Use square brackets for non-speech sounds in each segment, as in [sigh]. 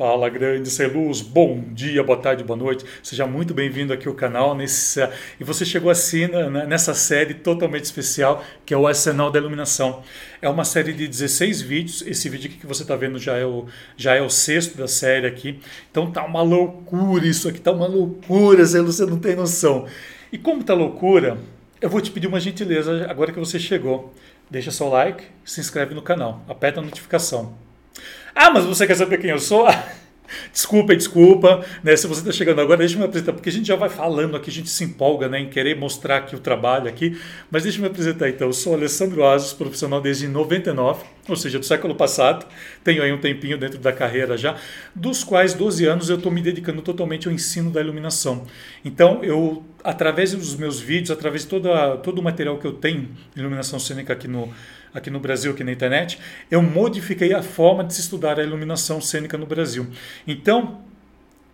Fala grande ser luz, bom dia, boa tarde, boa noite. Seja muito bem-vindo aqui ao canal nesse, e você chegou assim nessa série totalmente especial que é o Arsenal da Iluminação. É uma série de 16 vídeos. Esse vídeo que você está vendo já é, o, já é o sexto da série aqui. Então tá uma loucura isso aqui, tá uma loucura, Zé, você não tem noção. E como tá loucura, eu vou te pedir uma gentileza agora que você chegou. Deixa seu like, se inscreve no canal, aperta a notificação. Ah, mas você quer saber quem eu sou? [laughs] Desculpa, desculpa, né? Se você está chegando agora, deixa eu me apresentar, porque a gente já vai falando aqui, a gente se empolga né, em querer mostrar aqui o trabalho aqui, mas deixa eu me apresentar então. Eu sou Alessandro Asos, profissional desde 99, ou seja, do século passado, tenho aí um tempinho dentro da carreira já, dos quais 12 anos eu estou me dedicando totalmente ao ensino da iluminação. Então, eu, através dos meus vídeos, através de toda, todo o material que eu tenho, iluminação cênica aqui no aqui no Brasil, aqui na internet, eu modifiquei a forma de se estudar a iluminação cênica no Brasil. Então,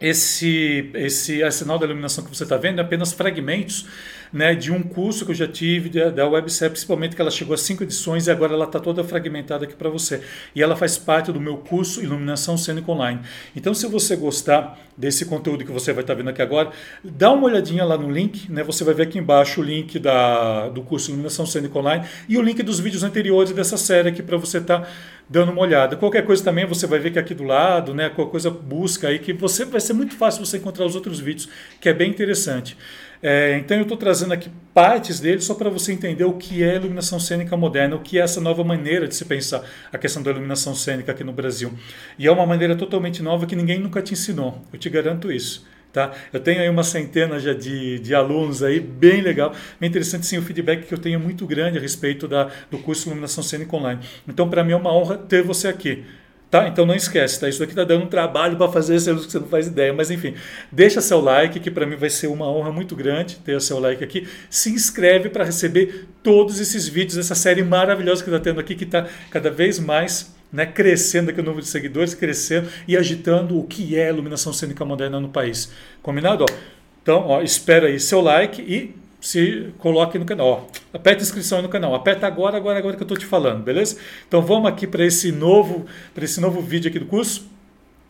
esse, esse arsenal da iluminação que você está vendo é apenas fragmentos né, de um curso que eu já tive da, da WebSec, principalmente que ela chegou a cinco edições e agora ela está toda fragmentada aqui para você. E ela faz parte do meu curso Iluminação Cênica Online. Então, se você gostar desse conteúdo que você vai estar tá vendo aqui agora, dá uma olhadinha lá no link, né, você vai ver aqui embaixo o link da, do curso Iluminação Cênica Online e o link dos vídeos anteriores dessa série aqui para você estar tá dando uma olhada. Qualquer coisa também você vai ver que aqui do lado, né, qualquer coisa busca aí que você vai ser muito fácil você encontrar os outros vídeos, que é bem interessante. É, então eu estou trazendo aqui partes dele só para você entender o que é iluminação cênica moderna, o que é essa nova maneira de se pensar a questão da iluminação cênica aqui no Brasil. E é uma maneira totalmente nova que ninguém nunca te ensinou, eu te garanto isso. Tá? Eu tenho aí uma centena já de, de alunos aí, bem legal. É interessante sim o feedback que eu tenho muito grande a respeito da, do curso Iluminação Cênica Online. Então, para mim é uma honra ter você aqui. Tá? Então não esquece, tá? Isso aqui está dando um trabalho para fazer você não faz ideia. Mas enfim, deixa seu like, que para mim vai ser uma honra muito grande ter o seu like aqui. Se inscreve para receber todos esses vídeos, essa série maravilhosa que está tendo aqui, que está cada vez mais né, crescendo aqui o número de seguidores, crescendo e agitando o que é iluminação cênica moderna no país. Combinado? Ó, então, ó, espera aí seu like e se coloque no canal. Ó, aperta inscrição no canal. Aperta agora, agora, agora que eu estou te falando, beleza? Então vamos aqui para esse novo, para esse novo vídeo aqui do curso.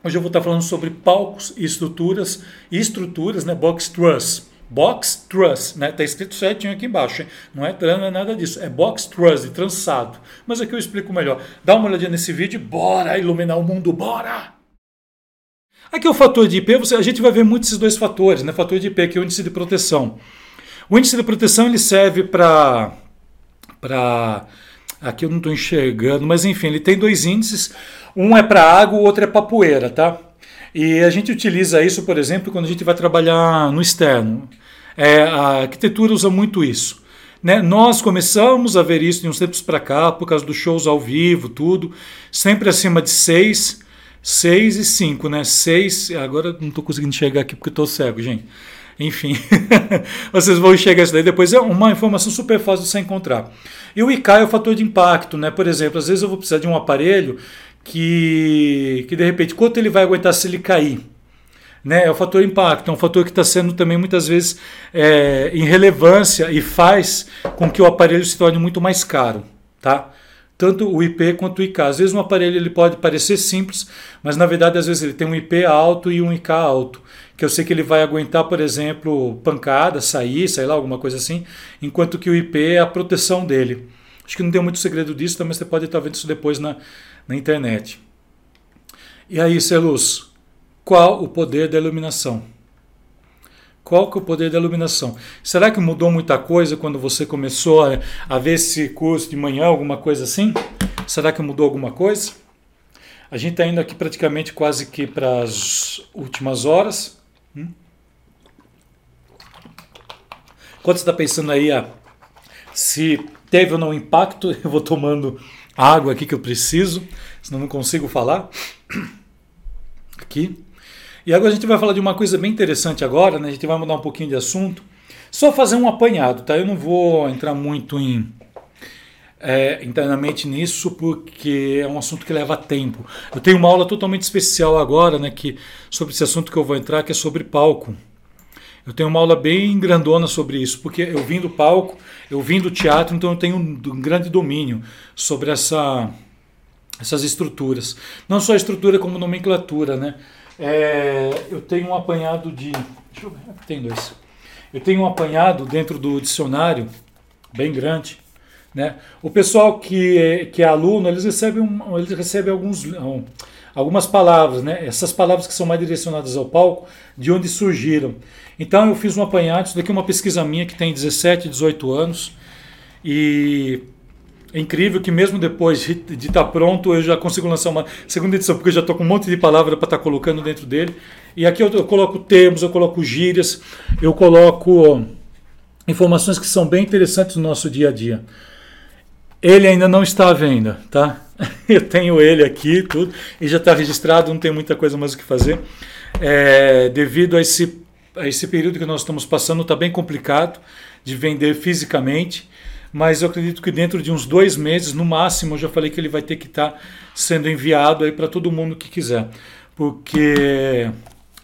Hoje eu vou estar falando sobre palcos e estruturas e estruturas, né? Box truss. Box truss, né? Tá escrito certinho aqui embaixo, hein? Não é não é nada disso. É box truss, de trançado. Mas aqui eu explico melhor. Dá uma olhadinha nesse vídeo, bora iluminar o mundo, bora! Aqui é o fator de IP, você, a gente vai ver muito esses dois fatores, né? Fator de IP, que é o índice de proteção. O índice de proteção ele serve para. Aqui eu não estou enxergando, mas enfim, ele tem dois índices. Um é para água, o outro é para poeira, tá? E a gente utiliza isso, por exemplo, quando a gente vai trabalhar no externo. É, a arquitetura usa muito isso. Né? Nós começamos a ver isso de uns tempos para cá, por causa dos shows ao vivo, tudo, sempre acima de 6, 6 e 5, né? 6, agora não estou conseguindo enxergar aqui porque estou cego, gente. Enfim, [laughs] vocês vão a isso daí depois. É uma informação super fácil de você encontrar. E o IK é o fator de impacto, né? Por exemplo, às vezes eu vou precisar de um aparelho que, que de repente, quanto ele vai aguentar se ele cair? Né? É o fator impacto, é um fator que está sendo também muitas vezes é, em relevância e faz com que o aparelho se torne muito mais caro. Tá? Tanto o IP quanto o IK. Às vezes um aparelho ele pode parecer simples, mas na verdade às vezes ele tem um IP alto e um IK alto, que eu sei que ele vai aguentar, por exemplo, pancada, sair, sei lá, alguma coisa assim, enquanto que o IP é a proteção dele. Acho que não tem muito segredo disso, mas você pode estar vendo isso depois na, na internet. E aí, Celuz, qual o poder da iluminação? Qual que é o poder da iluminação? Será que mudou muita coisa quando você começou a, a ver esse curso de manhã, alguma coisa assim? Será que mudou alguma coisa? A gente está indo aqui praticamente quase que para as últimas horas. Hum? Enquanto você está pensando aí ah, se teve ou não impacto, [laughs] eu vou tomando água aqui que eu preciso, senão não consigo falar. [coughs] Aqui. E agora a gente vai falar de uma coisa bem interessante agora, né? A gente vai mudar um pouquinho de assunto. Só fazer um apanhado, tá? Eu não vou entrar muito em é, internamente nisso porque é um assunto que leva tempo. Eu tenho uma aula totalmente especial agora, né? Que sobre esse assunto que eu vou entrar, que é sobre palco. Eu tenho uma aula bem grandona sobre isso, porque eu vim do palco, eu vim do teatro, então eu tenho um grande domínio sobre essa essas estruturas. Não só estrutura como nomenclatura, né? É, eu tenho um apanhado de. Deixa eu ver, tem dois. Eu tenho um apanhado dentro do dicionário, bem grande. Né? O pessoal que que é aluno, eles recebem, um, eles recebem alguns, um, algumas palavras, né? essas palavras que são mais direcionadas ao palco, de onde surgiram. Então eu fiz um apanhado, isso daqui é uma pesquisa minha que tem 17, 18 anos, e é incrível que mesmo depois de estar tá pronto, eu já consigo lançar uma segunda edição, porque eu já estou com um monte de palavra para estar tá colocando dentro dele. E aqui eu, eu coloco termos, eu coloco gírias, eu coloco informações que são bem interessantes no nosso dia a dia. Ele ainda não está à venda, tá? [laughs] Eu tenho ele aqui, tudo, e já está registrado, não tem muita coisa mais o que fazer. É, devido a esse, a esse período que nós estamos passando, está bem complicado de vender fisicamente, mas eu acredito que dentro de uns dois meses, no máximo, eu já falei que ele vai ter que estar tá sendo enviado aí para todo mundo que quiser, porque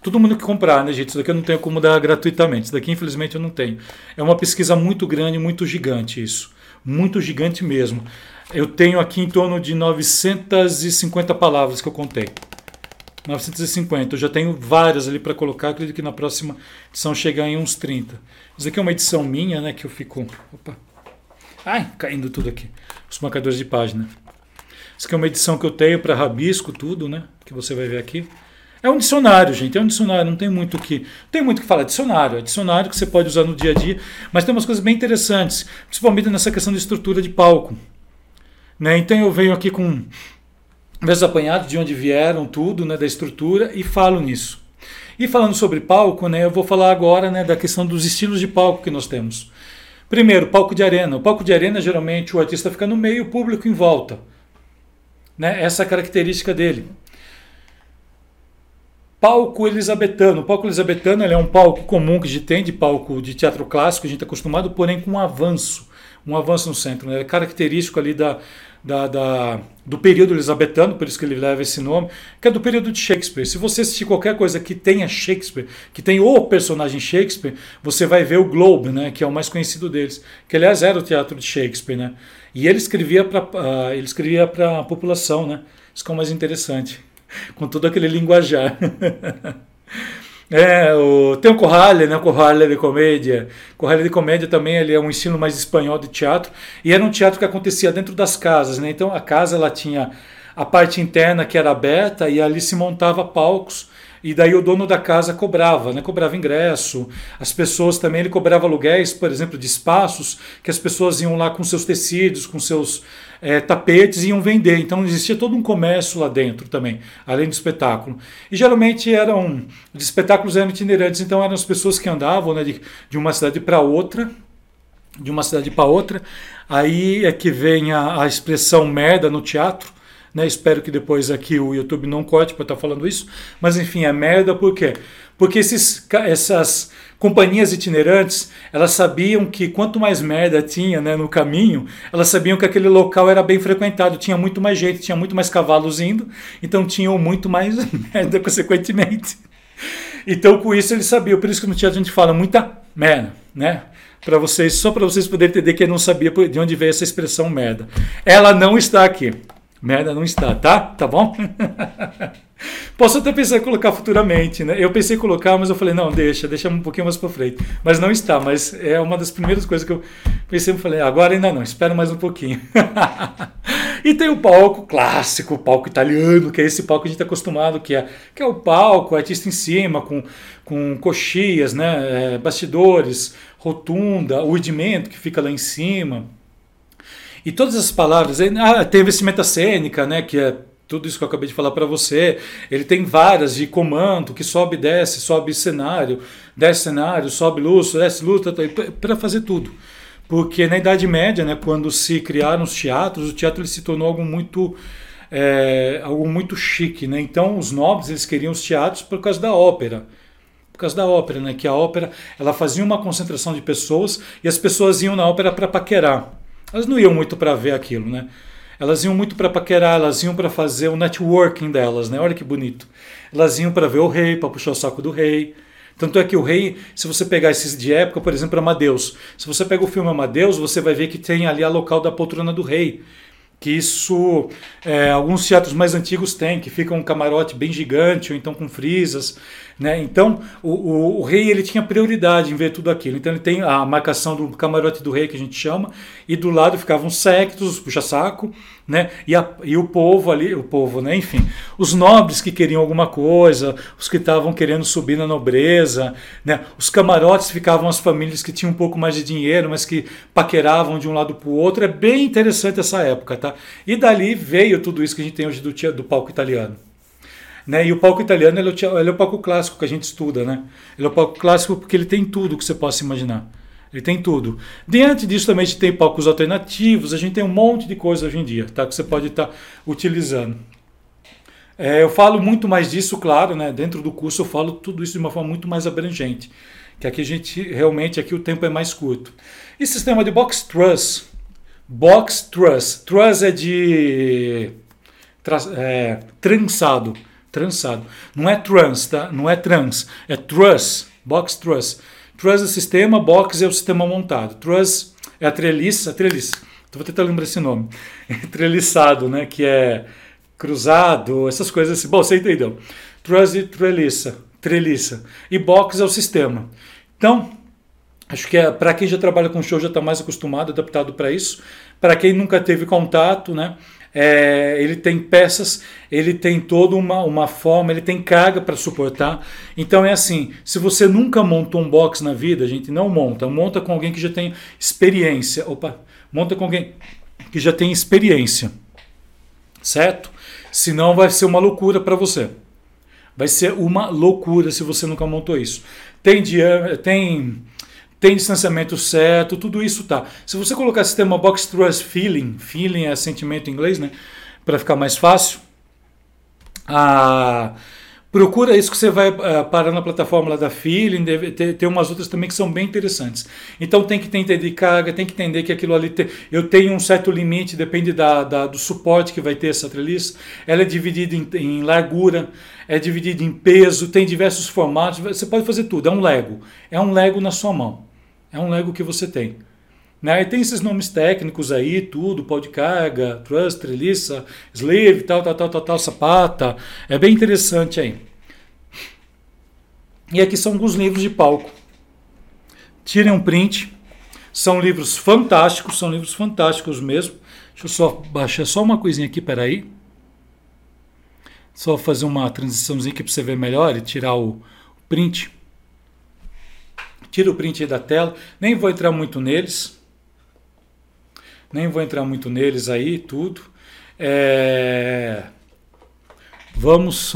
todo mundo que comprar, né, gente? Isso daqui eu não tenho como dar gratuitamente. Isso daqui, infelizmente, eu não tenho. É uma pesquisa muito grande, muito gigante isso. Muito gigante mesmo. Eu tenho aqui em torno de 950 palavras que eu contei. 950. Eu já tenho várias ali para colocar. Acredito que na próxima edição chegar em uns 30. Isso aqui é uma edição minha, né? Que eu fico. Opa! Ai, caindo tudo aqui. Os marcadores de página. Isso aqui é uma edição que eu tenho para rabisco, tudo, né? Que você vai ver aqui. É um dicionário, gente. É um dicionário. Não tem muito que. tem muito que falar. Dicionário. É dicionário que você pode usar no dia a dia. Mas tem umas coisas bem interessantes. Principalmente nessa questão de estrutura de palco. Né? Então eu venho aqui com meus apanhados de onde vieram, tudo, né? Da estrutura e falo nisso. E falando sobre palco, né? Eu vou falar agora né, da questão dos estilos de palco que nós temos. Primeiro, palco de arena. O palco de arena, geralmente, o artista fica no meio o público em volta. Né? Essa é a característica dele. Palco elisabetano. O palco elisabetano é um palco comum que a gente tem de palco de teatro clássico, a gente está acostumado, porém com um avanço. Um avanço no centro. Né? É característico ali da, da, da, do período elisabetano, por isso que ele leva esse nome, que é do período de Shakespeare. Se você assistir qualquer coisa que tenha Shakespeare, que tem o personagem Shakespeare, você vai ver o Globe, né, que é o mais conhecido deles, que aliás era o teatro de Shakespeare, né? E ele escrevia para uh, ele escrevia para a população, né? Isso que é o mais interessante, [laughs] com todo aquele linguajar. [laughs] É, o, tem o Corrale, né? O Corrale de comédia. Corrale de comédia também ele é um estilo mais espanhol de teatro e era um teatro que acontecia dentro das casas, né? Então a casa ela tinha a parte interna que era aberta e ali se montava palcos e daí o dono da casa cobrava, né? cobrava ingresso. As pessoas também, ele cobrava aluguéis, por exemplo, de espaços, que as pessoas iam lá com seus tecidos, com seus é, tapetes e iam vender. Então existia todo um comércio lá dentro também, além do espetáculo. E geralmente eram, os espetáculos eram itinerantes, então eram as pessoas que andavam né, de, de uma cidade para outra, de uma cidade para outra. Aí é que vem a, a expressão merda no teatro, né? Espero que depois aqui o YouTube não corte para estar tá falando isso. Mas enfim, é merda por quê? Porque esses, essas companhias itinerantes, elas sabiam que quanto mais merda tinha né, no caminho, elas sabiam que aquele local era bem frequentado, tinha muito mais gente, tinha muito mais cavalos indo, então tinham muito mais [laughs] merda consequentemente. Então com isso eles sabiam, por isso que no teatro a gente fala muita merda, né? Para vocês, só para vocês poderem entender que eu não sabia de onde veio essa expressão merda. Ela não está aqui. Merda não está, tá? Tá bom? [laughs] Posso até pensar em colocar futuramente, né? Eu pensei em colocar, mas eu falei, não, deixa, deixa um pouquinho mais para frente. Mas não está, mas é uma das primeiras coisas que eu pensei, eu falei, agora ainda não, espera mais um pouquinho. [laughs] e tem o palco clássico, o palco italiano, que é esse palco que a gente está acostumado, que é, que é o palco, o artista em cima, com, com coxias, né? É, bastidores, rotunda, o udimento que fica lá em cima e todas as palavras, ah, tem vestimenta cênica, né, que é tudo isso que eu acabei de falar para você. Ele tem várias de comando que sobe desce, sobe cenário, desce cenário, sobe luz, desce luz, tá, tá, para fazer tudo. Porque na Idade Média, né, quando se criaram os teatros, o teatro ele se tornou algo muito é, algo muito chique, né? Então os nobres eles queriam os teatros por causa da ópera por causa da ópera, né? Que a ópera ela fazia uma concentração de pessoas e as pessoas iam na ópera para paquerar. Elas não iam muito para ver aquilo, né? Elas iam muito para paquerar, elas iam para fazer o networking delas, né? Olha que bonito. Elas iam para ver o rei, para puxar o saco do rei. Tanto é que o rei, se você pegar esses de época, por exemplo, Amadeus, se você pega o filme Amadeus, você vai ver que tem ali a local da poltrona do rei. que isso é, alguns teatros mais antigos têm, que fica um camarote bem gigante ou então com frisas, né? Então o, o, o, rei ele tinha prioridade em ver tudo aquilo. Então ele tem a marcação do camarote do rei que a gente chama e do lado ficavam os sectos, puxa-saco, né? E, e o povo ali, o povo, né? Enfim, os nobres que queriam alguma coisa, os que estavam querendo subir na nobreza, né? Os camarotes ficavam as famílias que tinham um pouco mais de dinheiro, mas que paqueravam de um lado para o outro. É bem interessante essa época, tá? E dali veio tudo isso que a gente tem hoje do, do palco italiano. Né? E o palco italiano ele é, o, ele é o palco clássico que a gente estuda. Né? Ele é o palco clássico porque ele tem tudo que você possa imaginar. Ele tem tudo. Diante disso também a gente tem palcos alternativos, a gente tem um monte de coisa hoje em dia tá? que você pode estar tá utilizando. É, eu falo muito mais disso, claro, né? dentro do curso eu falo tudo isso de uma forma muito mais abrangente, que aqui a gente realmente aqui o tempo é mais curto. E sistema de box truss, box truss, truss é de é, trançado, trançado. Não é trans, tá? Não é trans, é truss, box truss. Truss é sistema, box é o sistema montado. Truss é a treliça, a treliça. Então vou tentar lembrar esse nome. [laughs] Treliçado, né? Que é cruzado, essas coisas assim. Bom, você entendeu. Truss e treliça, treliça. E box é o sistema. Então, acho que é, para quem já trabalha com show já está mais acostumado, adaptado para isso. Para quem nunca teve contato, né? É, ele tem peças, ele tem toda uma, uma forma, ele tem carga para suportar. Então é assim, se você nunca montou um box na vida, a gente não monta, monta com alguém que já tem experiência. Opa, monta com alguém que já tem experiência, certo? Senão vai ser uma loucura para você. Vai ser uma loucura se você nunca montou isso. Tem, tem tem distanciamento certo, tudo isso tá. Se você colocar sistema Box Trust Feeling, feeling é sentimento em inglês, né? Para ficar mais fácil. Ah, procura isso que você vai uh, parar na plataforma lá da Feeling, deve ter, ter umas outras também que são bem interessantes. Então tem que entender de carga, tem que entender que aquilo ali tem, eu tenho um certo limite, depende da, da, do suporte que vai ter essa treliça. Ela é dividida em, em largura, é dividida em peso, tem diversos formatos, você pode fazer tudo, é um Lego. É um Lego na sua mão. É um Lego que você tem. Né? E tem esses nomes técnicos aí, tudo, pau de carga, trust, treliça, sleeve, tal, tal, tal, tal, tal, sapata. É bem interessante aí. E aqui são alguns livros de palco. Tirem um print. São livros fantásticos, são livros fantásticos mesmo. Deixa eu só baixar só uma coisinha aqui, peraí. Só fazer uma transiçãozinha aqui para você ver melhor e tirar o print tira o print da tela. Nem vou entrar muito neles. Nem vou entrar muito neles aí, tudo. É... Vamos